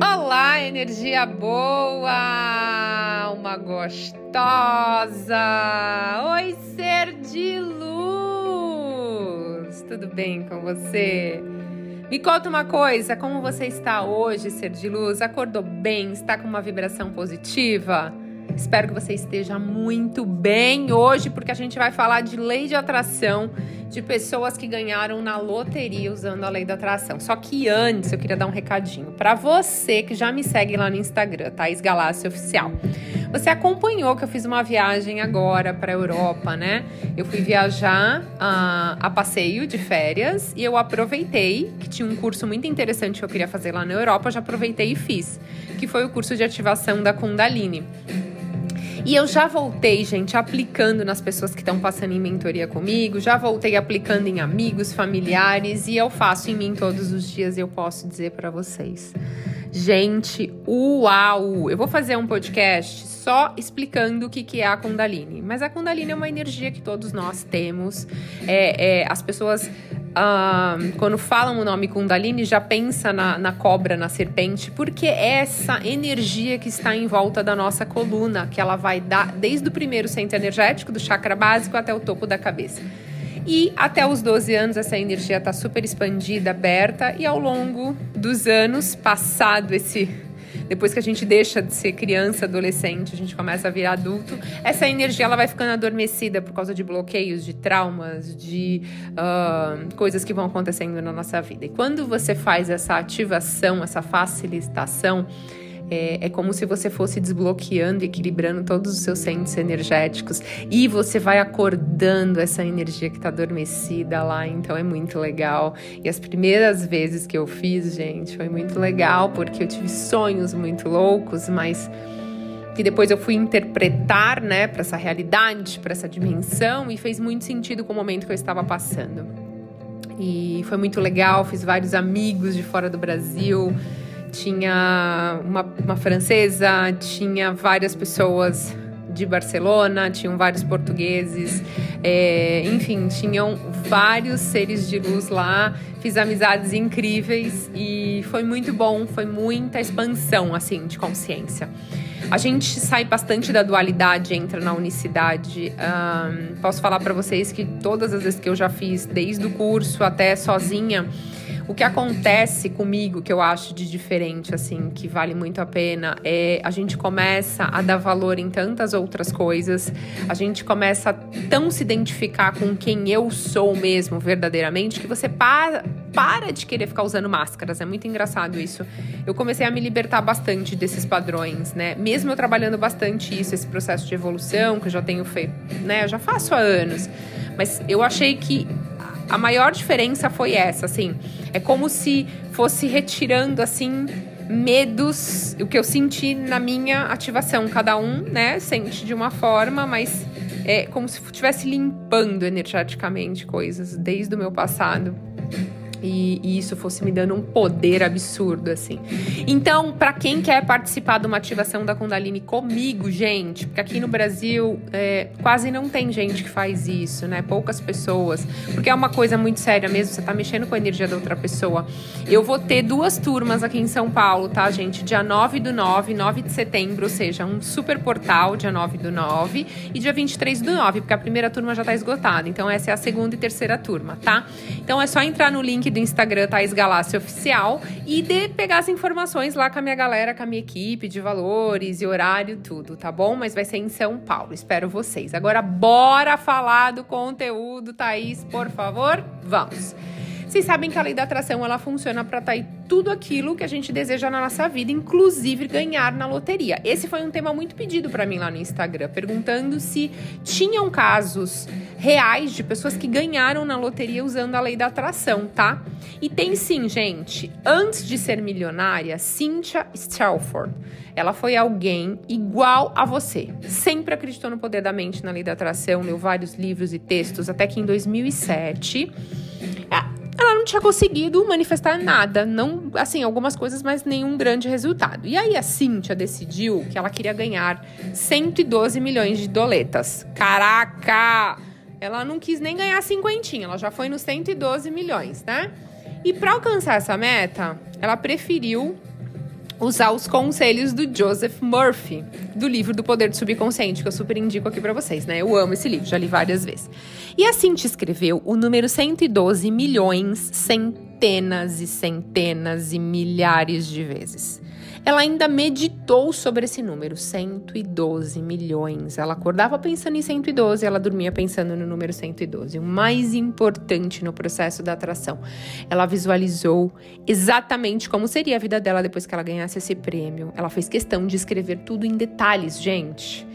Olá, energia boa, uma gostosa. Oi, ser de luz. Tudo bem com você? Me conta uma coisa, como você está hoje, ser de luz? Acordou bem? Está com uma vibração positiva? Espero que você esteja muito bem hoje, porque a gente vai falar de lei de atração de pessoas que ganharam na loteria usando a lei da atração. Só que antes eu queria dar um recadinho para você que já me segue lá no Instagram, Thaís Galácia Oficial. Você acompanhou que eu fiz uma viagem agora para a Europa, né? Eu fui viajar uh, a passeio de férias e eu aproveitei que tinha um curso muito interessante que eu queria fazer lá na Europa, já aproveitei e fiz, que foi o curso de ativação da Kundalini. E eu já voltei, gente, aplicando nas pessoas que estão passando em mentoria comigo, já voltei aplicando em amigos, familiares e eu faço em mim todos os dias, eu posso dizer para vocês. Gente, uau! Eu vou fazer um podcast só explicando o que, que é a Kundalini. Mas a Kundalini é uma energia que todos nós temos. É, é, as pessoas quando falam o nome Kundalini, já pensa na, na cobra, na serpente, porque é essa energia que está em volta da nossa coluna, que ela vai dar desde o primeiro centro energético, do chakra básico, até o topo da cabeça. E até os 12 anos, essa energia está super expandida, aberta, e ao longo dos anos, passado esse depois que a gente deixa de ser criança, adolescente, a gente começa a virar adulto, essa energia ela vai ficando adormecida por causa de bloqueios, de traumas, de uh, coisas que vão acontecendo na nossa vida. E quando você faz essa ativação, essa facilitação, é, é, como se você fosse desbloqueando, equilibrando todos os seus centros energéticos e você vai acordando essa energia que está adormecida lá. Então é muito legal. E as primeiras vezes que eu fiz, gente, foi muito legal porque eu tive sonhos muito loucos, mas que depois eu fui interpretar, né, para essa realidade, para essa dimensão e fez muito sentido com o momento que eu estava passando. E foi muito legal, fiz vários amigos de fora do Brasil tinha uma, uma francesa, tinha várias pessoas de Barcelona, tinham vários portugueses, é, enfim, tinham vários seres de luz lá. Fiz amizades incríveis e foi muito bom, foi muita expansão assim de consciência. A gente sai bastante da dualidade, entra na unicidade. Um, posso falar para vocês que todas as vezes que eu já fiz, desde o curso até sozinha, o que acontece comigo, que eu acho de diferente, assim, que vale muito a pena, é a gente começa a dar valor em tantas outras coisas, a gente começa a tão se identificar com quem eu sou mesmo, verdadeiramente, que você para, para de querer ficar usando máscaras. É muito engraçado isso. Eu comecei a me libertar bastante desses padrões, né? Mesmo eu trabalhando bastante isso, esse processo de evolução que eu já tenho feito, né? Eu já faço há anos. Mas eu achei que a maior diferença foi essa, assim. É como se fosse retirando, assim, medos, o que eu senti na minha ativação. Cada um, né, sente de uma forma, mas é como se estivesse limpando energeticamente coisas desde o meu passado e, e, isso fosse me dando um poder absurdo, assim. Então, para quem quer participar de uma ativação da Kundalini comigo, gente, porque aqui no Brasil é, quase não tem gente que faz isso, né? Poucas pessoas, porque é uma coisa muito séria mesmo, você tá mexendo com a energia da outra pessoa. Eu vou ter duas turmas aqui em São Paulo, tá, gente? Dia 9 do 9, 9 de setembro, ou seja, um super portal, dia 9 do 9, e dia 23 do 9, porque a primeira turma já tá esgotada. Então, essa é a segunda e terceira turma, tá? Então, é só entrar no link do Instagram Thais Galácia Oficial e de pegar as informações lá com a minha galera, com a minha equipe de valores e horário, tudo, tá bom? Mas vai ser em São Paulo. Espero vocês. Agora, bora falar do conteúdo, Thaís, por favor? Vamos! Vocês sabem que a lei da atração ela funciona para atrair tudo aquilo que a gente deseja na nossa vida, inclusive ganhar na loteria. Esse foi um tema muito pedido para mim lá no Instagram, perguntando se tinham casos reais de pessoas que ganharam na loteria usando a lei da atração, tá? E tem sim, gente. Antes de ser milionária, Cynthia Stelford, ela foi alguém igual a você. Sempre acreditou no poder da mente, na lei da atração, leu vários livros e textos, até que em 2007 ela não tinha conseguido manifestar nada, não, assim, algumas coisas, mas nenhum grande resultado. E aí a Cíntia decidiu que ela queria ganhar 112 milhões de doletas. Caraca! Ela não quis nem ganhar cinquentinha, ela já foi nos 112 milhões, né? E para alcançar essa meta, ela preferiu usar os conselhos do Joseph Murphy, do livro do Poder do Subconsciente, que eu super indico aqui para vocês, né? Eu amo esse livro, já li várias vezes. E assim te escreveu o número 112 milhões, centenas e centenas e milhares de vezes. Ela ainda meditou sobre esse número, 112 milhões. Ela acordava pensando em 112, ela dormia pensando no número 112. O mais importante no processo da atração, ela visualizou exatamente como seria a vida dela depois que ela ganhasse esse prêmio. Ela fez questão de escrever tudo em detalhes, gente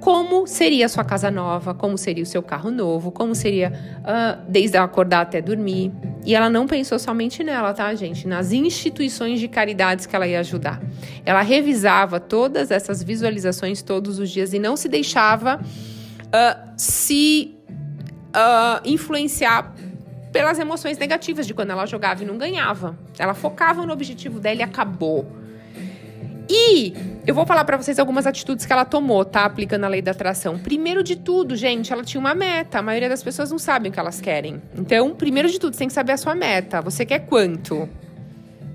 como seria a sua casa nova, como seria o seu carro novo, como seria uh, desde acordar até dormir. E ela não pensou somente nela, tá, gente? Nas instituições de caridades que ela ia ajudar. Ela revisava todas essas visualizações todos os dias e não se deixava uh, se uh, influenciar pelas emoções negativas de quando ela jogava e não ganhava. Ela focava no objetivo dela e acabou. E eu vou falar para vocês algumas atitudes que ela tomou, tá? Aplicando a lei da atração. Primeiro de tudo, gente, ela tinha uma meta. A maioria das pessoas não sabem o que elas querem. Então, primeiro de tudo, você tem que saber a sua meta. Você quer quanto?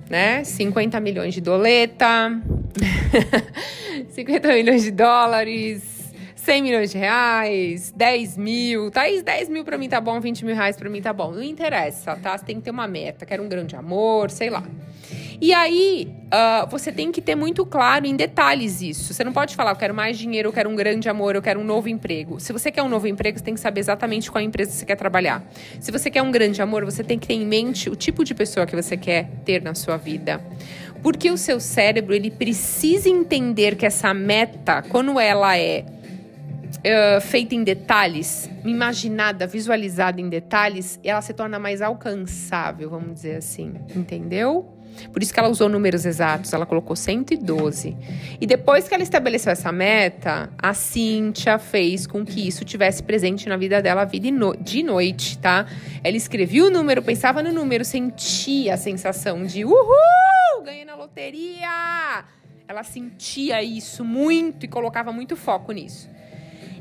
Né? 50 milhões de doleta, 50 milhões de dólares, 100 milhões de reais, 10 mil. Thaís, 10 mil pra mim tá bom, 20 mil reais pra mim tá bom. Não interessa, tá? Você tem que ter uma meta. Quero um grande amor, sei lá. E aí, uh, você tem que ter muito claro em detalhes isso. Você não pode falar, eu quero mais dinheiro, eu quero um grande amor, eu quero um novo emprego. Se você quer um novo emprego, você tem que saber exatamente qual empresa você quer trabalhar. Se você quer um grande amor, você tem que ter em mente o tipo de pessoa que você quer ter na sua vida. Porque o seu cérebro, ele precisa entender que essa meta, quando ela é Uh, feita em detalhes, imaginada, visualizada em detalhes, ela se torna mais alcançável, vamos dizer assim, entendeu? Por isso que ela usou números exatos, ela colocou 112. E depois que ela estabeleceu essa meta, a Cíntia fez com que isso tivesse presente na vida dela vida de noite, tá? Ela escrevia o número, pensava no número, sentia a sensação de uhul, ganhei na loteria. Ela sentia isso muito e colocava muito foco nisso.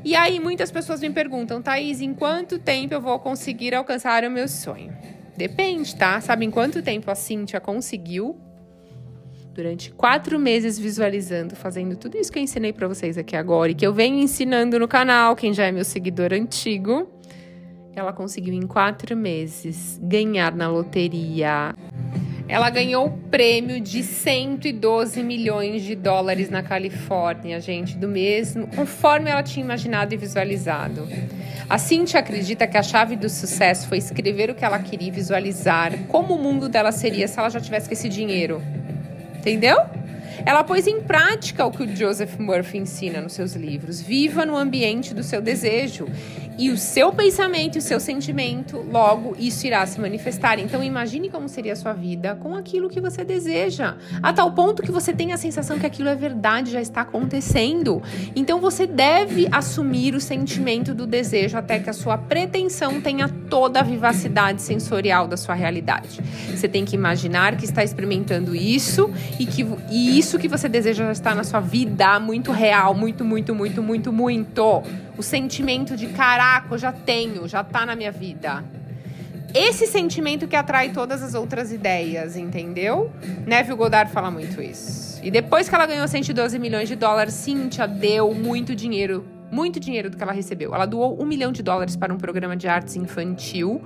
E aí muitas pessoas me perguntam, Thaís, em quanto tempo eu vou conseguir alcançar o meu sonho? Depende, tá? Sabe em quanto tempo a Cíntia conseguiu? Durante quatro meses visualizando, fazendo tudo isso que eu ensinei para vocês aqui agora e que eu venho ensinando no canal, quem já é meu seguidor antigo. Ela conseguiu em quatro meses ganhar na loteria. Ela ganhou o prêmio de 112 milhões de dólares na Califórnia, gente, do mesmo, conforme ela tinha imaginado e visualizado. A Cintia acredita que a chave do sucesso foi escrever o que ela queria visualizar, como o mundo dela seria se ela já tivesse esse dinheiro. Entendeu? Ela pôs em prática o que o Joseph Murphy ensina nos seus livros. Viva no ambiente do seu desejo. E o seu pensamento e o seu sentimento, logo isso irá se manifestar. Então imagine como seria a sua vida com aquilo que você deseja, a tal ponto que você tem a sensação que aquilo é verdade, já está acontecendo. Então você deve assumir o sentimento do desejo até que a sua pretensão tenha toda a vivacidade sensorial da sua realidade. Você tem que imaginar que está experimentando isso e que e isso que você deseja já está na sua vida muito real, muito, muito, muito, muito, muito. O sentimento de caraca, eu já tenho, já tá na minha vida. Esse sentimento que atrai todas as outras ideias, entendeu? Neville Goddard fala muito isso. E depois que ela ganhou 112 milhões de dólares, Cynthia deu muito dinheiro muito dinheiro do que ela recebeu. Ela doou um milhão de dólares para um programa de artes infantil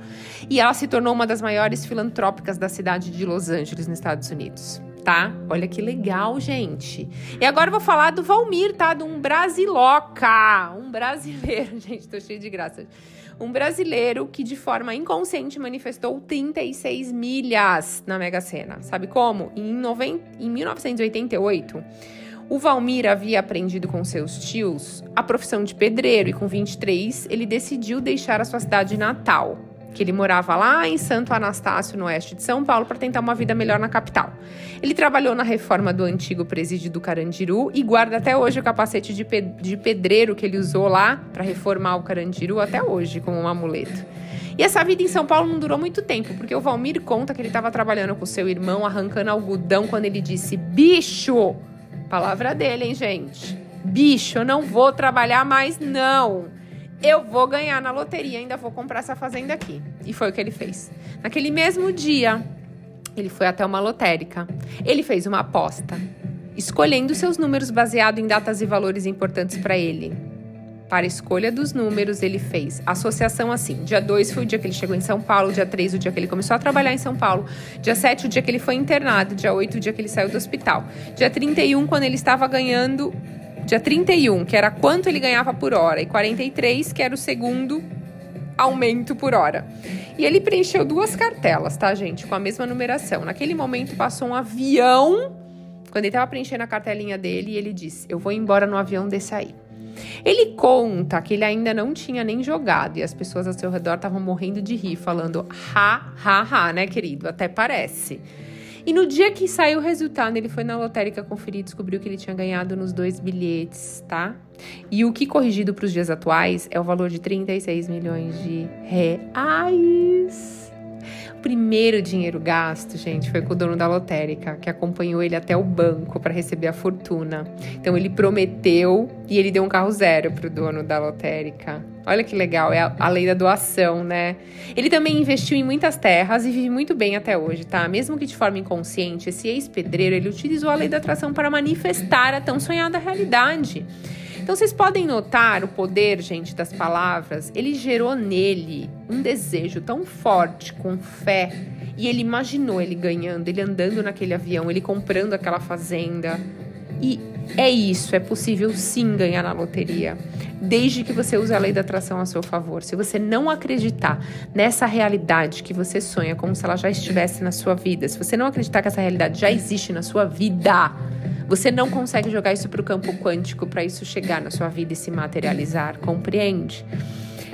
e ela se tornou uma das maiores filantrópicas da cidade de Los Angeles, nos Estados Unidos tá? Olha que legal, gente. E agora eu vou falar do Valmir, tá? De um brasiloca. Um brasileiro, gente, tô cheio de graça. Um brasileiro que de forma inconsciente manifestou 36 milhas na Mega Sena. Sabe como? Em, 90, em 1988, o Valmir havia aprendido com seus tios a profissão de pedreiro e com 23 ele decidiu deixar a sua cidade natal que ele morava lá em Santo Anastácio, no oeste de São Paulo, para tentar uma vida melhor na capital. Ele trabalhou na reforma do antigo presídio do Carandiru e guarda até hoje o capacete de, pe de pedreiro que ele usou lá para reformar o Carandiru até hoje como um amuleto. E essa vida em São Paulo não durou muito tempo, porque o Valmir conta que ele estava trabalhando com seu irmão arrancando algodão quando ele disse: "Bicho!" Palavra dele, hein, gente? Bicho, eu não vou trabalhar mais não eu vou ganhar na loteria, ainda vou comprar essa fazenda aqui. E foi o que ele fez. Naquele mesmo dia, Ele foi até uma lotérica. Ele fez uma aposta, escolhendo seus números baseado em datas e valores importantes para ele. Para a escolha dos números, ele fez associação assim. Dia 2 foi o dia que ele chegou em São Paulo, dia 3 o dia que ele começou a trabalhar em São Paulo, dia 7 o dia que ele foi internado, dia 8 o dia que ele saiu do hospital, dia 31 quando ele estava ganhando, dia 31, que era quanto ele ganhava por hora, e 43, que era o segundo aumento por hora. E ele preencheu duas cartelas, tá, gente? Com a mesma numeração. Naquele momento passou um avião. Quando ele estava preenchendo a cartelinha dele, ele disse: Eu vou embora no avião desse aí. Ele conta que ele ainda não tinha nem jogado e as pessoas ao seu redor estavam morrendo de rir, falando ha, ha, ha, né, querido? Até parece. E no dia que saiu o resultado, ele foi na lotérica conferir e descobriu que ele tinha ganhado nos dois bilhetes, tá? E o que corrigido para os dias atuais é o valor de 36 milhões de reais primeiro dinheiro gasto, gente, foi com o dono da lotérica, que acompanhou ele até o banco para receber a fortuna. Então ele prometeu e ele deu um carro zero pro dono da lotérica. Olha que legal, é a, a lei da doação, né? Ele também investiu em muitas terras e vive muito bem até hoje, tá? Mesmo que de forma inconsciente, esse ex-pedreiro, ele utilizou a lei da atração para manifestar a tão sonhada realidade. Então vocês podem notar o poder, gente, das palavras. Ele gerou nele um desejo tão forte, com fé, e ele imaginou ele ganhando, ele andando naquele avião, ele comprando aquela fazenda. E é isso, é possível sim ganhar na loteria, desde que você use a lei da atração a seu favor. Se você não acreditar nessa realidade que você sonha como se ela já estivesse na sua vida, se você não acreditar que essa realidade já existe na sua vida, você não consegue jogar isso para o campo quântico para isso chegar na sua vida e se materializar, compreende?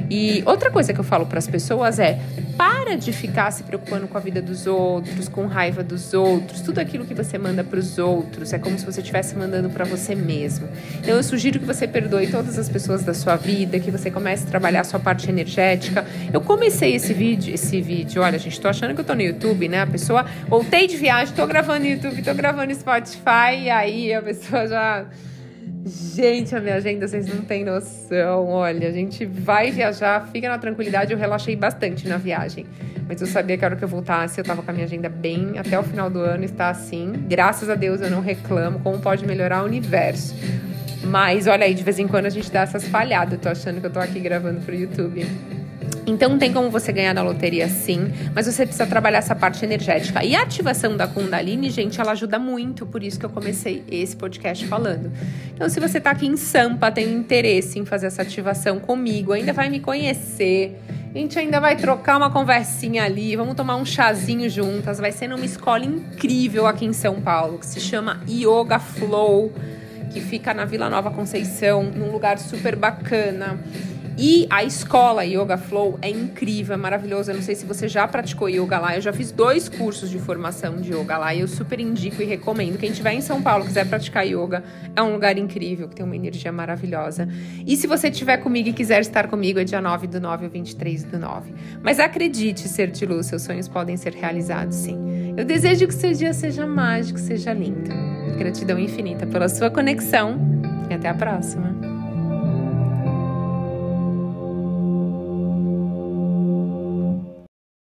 E outra coisa que eu falo para as pessoas é: para de ficar se preocupando com a vida dos outros, com raiva dos outros. Tudo aquilo que você manda para os outros é como se você estivesse mandando para você mesmo. Então eu sugiro que você perdoe todas as pessoas da sua vida, que você comece a trabalhar a sua parte energética. Eu comecei esse vídeo, esse vídeo, olha, gente, tô achando que eu tô no YouTube, né? A pessoa voltei de viagem, tô gravando no YouTube, tô gravando no Spotify, e aí a pessoa já Gente, a minha agenda, vocês não têm noção. Olha, a gente vai viajar, fica na tranquilidade. Eu relaxei bastante na viagem. Mas eu sabia que a hora que eu voltasse, eu tava com a minha agenda bem até o final do ano, está assim. Graças a Deus eu não reclamo. Como pode melhorar o universo? Mas olha aí, de vez em quando a gente dá essas falhadas. Eu tô achando que eu tô aqui gravando pro YouTube. Então tem como você ganhar na loteria sim, mas você precisa trabalhar essa parte energética. E a ativação da Kundalini, gente, ela ajuda muito, por isso que eu comecei esse podcast falando. Então se você tá aqui em Sampa, tem interesse em fazer essa ativação comigo, ainda vai me conhecer, a gente ainda vai trocar uma conversinha ali, vamos tomar um chazinho juntas, vai ser numa escola incrível aqui em São Paulo, que se chama Yoga Flow, que fica na Vila Nova Conceição, num lugar super bacana. E a escola Yoga Flow é incrível, é maravilhosa. Eu não sei se você já praticou yoga lá. Eu já fiz dois cursos de formação de yoga lá e eu super indico e recomendo. Quem estiver em São Paulo quiser praticar yoga, é um lugar incrível, que tem uma energia maravilhosa. E se você estiver comigo e quiser estar comigo, é dia 9 do 9 ou 23 do 9. Mas acredite, ser de luz, seus sonhos podem ser realizados sim. Eu desejo que seu dia seja mágico, seja lindo. Gratidão infinita pela sua conexão e até a próxima.